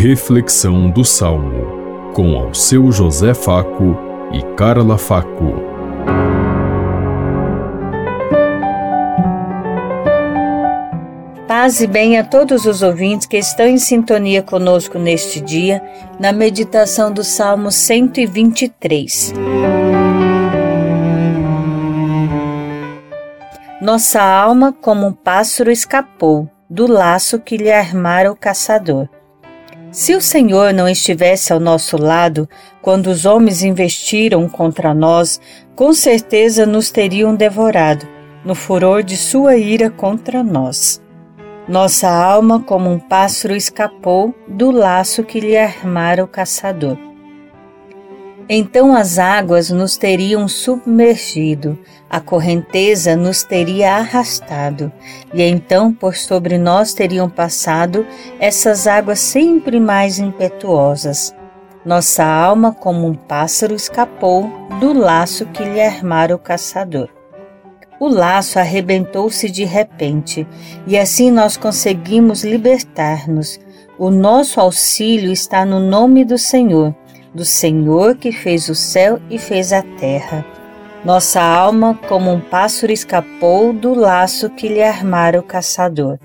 Reflexão do Salmo, com ao seu José Faco e Carla Faco. Paz e bem a todos os ouvintes que estão em sintonia conosco neste dia, na meditação do Salmo 123. Nossa alma, como um pássaro, escapou do laço que lhe armara o caçador. Se o Senhor não estivesse ao nosso lado quando os homens investiram contra nós, com certeza nos teriam devorado, no furor de sua ira contra nós. Nossa alma, como um pássaro, escapou do laço que lhe armara o caçador. Então as águas nos teriam submergido, a correnteza nos teria arrastado, e então por sobre nós teriam passado essas águas sempre mais impetuosas. Nossa alma, como um pássaro, escapou do laço que lhe armara o caçador. O laço arrebentou-se de repente, e assim nós conseguimos libertar-nos. O nosso auxílio está no nome do Senhor do Senhor que fez o céu e fez a terra. Nossa alma, como um pássaro, escapou do laço que lhe armara o caçador.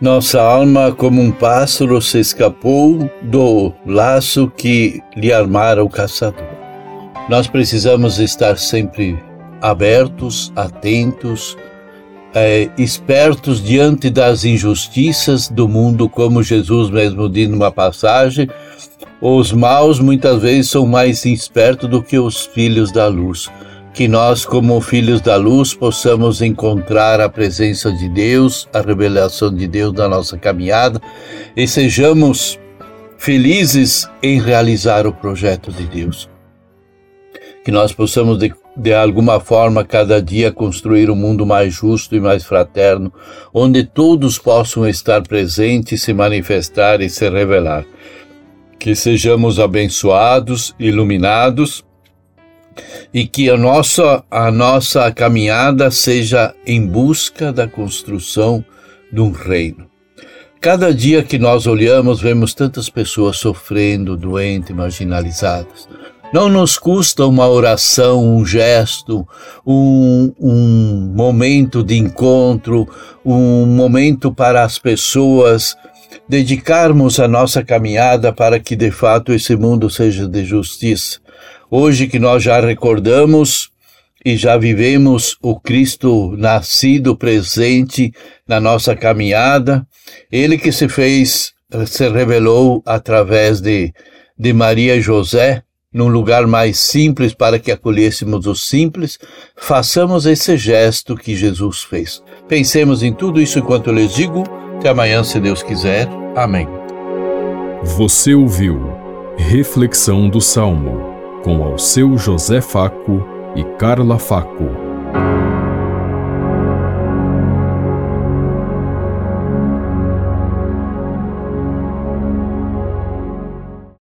Nossa alma, como um pássaro, se escapou do laço que lhe armara o caçador. Nós precisamos estar sempre abertos, atentos, é, espertos diante das injustiças do mundo, como Jesus mesmo diz numa passagem. Os maus muitas vezes são mais espertos do que os filhos da luz. Que nós, como filhos da luz, possamos encontrar a presença de Deus, a revelação de Deus na nossa caminhada e sejamos felizes em realizar o projeto de Deus. Que nós possamos de alguma forma, cada dia construir um mundo mais justo e mais fraterno, onde todos possam estar presentes, se manifestar e se revelar. Que sejamos abençoados, iluminados e que a nossa, a nossa caminhada seja em busca da construção de um reino. Cada dia que nós olhamos, vemos tantas pessoas sofrendo, doentes, marginalizadas. Não nos custa uma oração, um gesto, um, um momento de encontro, um momento para as pessoas dedicarmos a nossa caminhada para que de fato esse mundo seja de justiça. Hoje que nós já recordamos e já vivemos o Cristo nascido presente na nossa caminhada, ele que se fez, se revelou através de, de Maria e José, num lugar mais simples para que acolhêssemos os simples, façamos esse gesto que Jesus fez. Pensemos em tudo isso enquanto eu lhes digo. Até amanhã, se Deus quiser. Amém. Você ouviu Reflexão do Salmo com ao seu José Faco e Carla Faco.